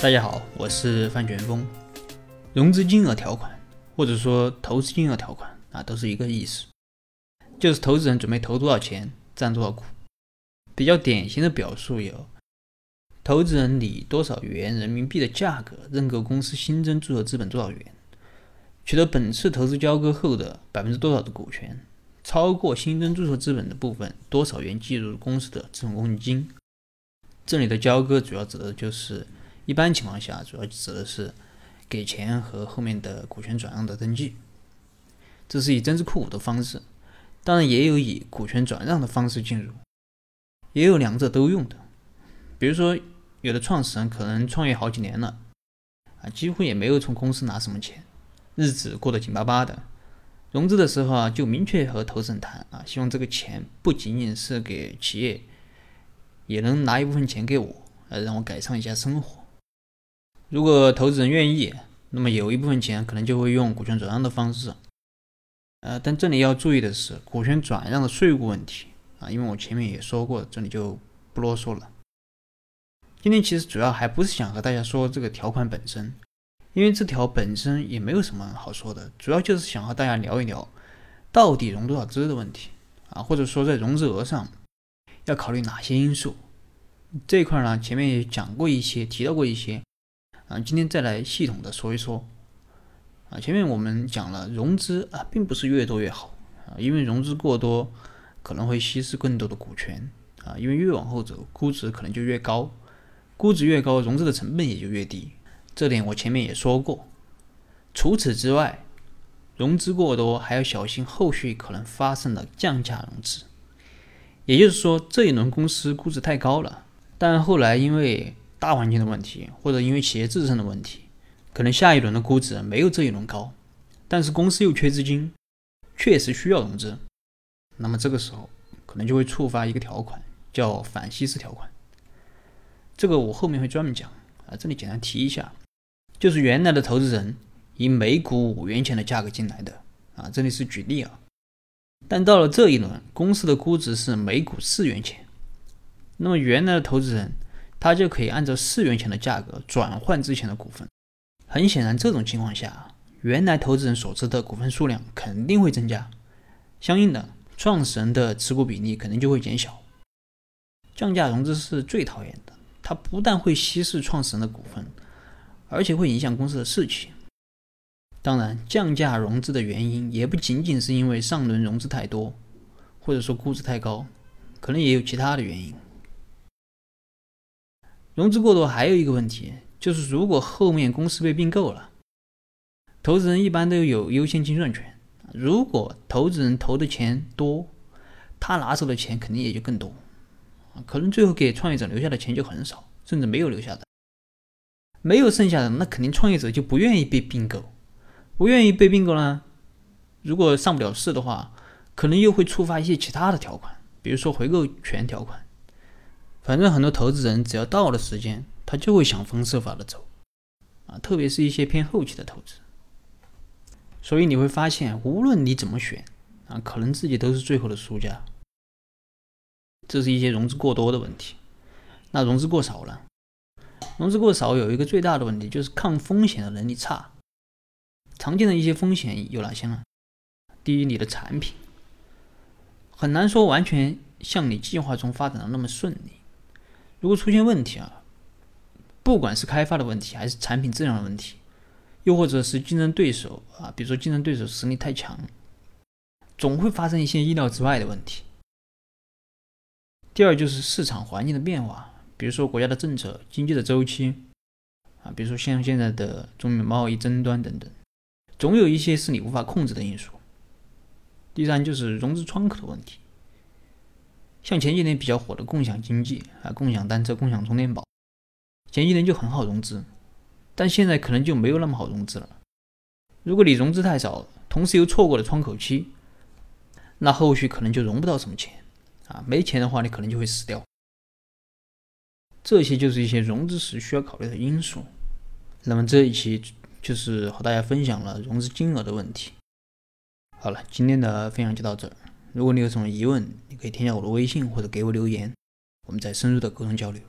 大家好，我是范全峰。融资金额条款或者说投资金额条款啊，都是一个意思，就是投资人准备投多少钱，占多少股。比较典型的表述有：投资人以多少元人民币的价格认购公司新增注册资本多少元，取得本次投资交割后的百分之多少的股权，超过新增注册资本的部分多少元计入公司的资本公积金。这里的交割主要指的就是一般情况下，主要指的是给钱和后面的股权转让的登记。这是以增资扩股的方式，当然也有以股权转让的方式进入。也有两者都用的，比如说有的创始人可能创业好几年了，啊，几乎也没有从公司拿什么钱，日子过得紧巴巴的。融资的时候啊，就明确和投资人谈啊，希望这个钱不仅仅是给企业，也能拿一部分钱给我，呃，让我改善一下生活。如果投资人愿意，那么有一部分钱可能就会用股权转让的方式。呃，但这里要注意的是，股权转让的税务问题。啊，因为我前面也说过，这里就不啰嗦了。今天其实主要还不是想和大家说这个条款本身，因为这条本身也没有什么好说的，主要就是想和大家聊一聊，到底融多少资的问题啊，或者说在融资额上要考虑哪些因素。这一块呢，前面也讲过一些，提到过一些，啊，今天再来系统的说一说。啊，前面我们讲了融资啊，并不是越多越好啊，因为融资过多。可能会稀释更多的股权啊，因为越往后走，估值可能就越高，估值越高，融资的成本也就越低。这点我前面也说过。除此之外，融资过多还要小心后续可能发生的降价融资。也就是说，这一轮公司估值太高了，但后来因为大环境的问题，或者因为企业自身的问题，可能下一轮的估值没有这一轮高，但是公司又缺资金，确实需要融资。那么这个时候可能就会触发一个条款，叫反稀释条款。这个我后面会专门讲啊，这里简单提一下，就是原来的投资人以每股五元钱的价格进来的啊，这里是举例啊。但到了这一轮，公司的估值是每股四元钱，那么原来的投资人他就可以按照四元钱的价格转换之前的股份。很显然，这种情况下，原来投资人所持的股份数量肯定会增加，相应的。创始人的持股比例可能就会减小，降价融资是最讨厌的。它不但会稀释创始人的股份，而且会影响公司的士气。当然，降价融资的原因也不仅仅是因为上轮融资太多，或者说估值太高，可能也有其他的原因。融资过多还有一个问题，就是如果后面公司被并购了，投资人一般都有优先清算权。如果投资人投的钱多，他拿走的钱肯定也就更多，可能最后给创业者留下的钱就很少，甚至没有留下的，没有剩下的，那肯定创业者就不愿意被并购，不愿意被并购呢，如果上不了市的话，可能又会触发一些其他的条款，比如说回购权条款，反正很多投资人只要到了时间，他就会想方设法的走，啊，特别是一些偏后期的投资。所以你会发现，无论你怎么选啊，可能自己都是最后的输家。这是一些融资过多的问题。那融资过少了，融资过少有一个最大的问题就是抗风险的能力差。常见的一些风险有哪些呢？第一，你的产品很难说完全像你计划中发展的那么顺利。如果出现问题啊，不管是开发的问题还是产品质量的问题。又或者是竞争对手啊，比如说竞争对手实力太强，总会发生一些意料之外的问题。第二就是市场环境的变化，比如说国家的政策、经济的周期啊，比如说像现在的中美贸易争端等等，总有一些是你无法控制的因素。第三就是融资窗口的问题，像前几年比较火的共享经济啊，共享单车、共享充电宝，前几年就很好融资。但现在可能就没有那么好融资了。如果你融资太少，同时又错过了窗口期，那后续可能就融不到什么钱啊！没钱的话，你可能就会死掉。这些就是一些融资时需要考虑的因素。那么这一期就是和大家分享了融资金额的问题。好了，今天的分享就到这儿。如果你有什么疑问，可以添加我的微信或者给我留言，我们再深入的沟通交流。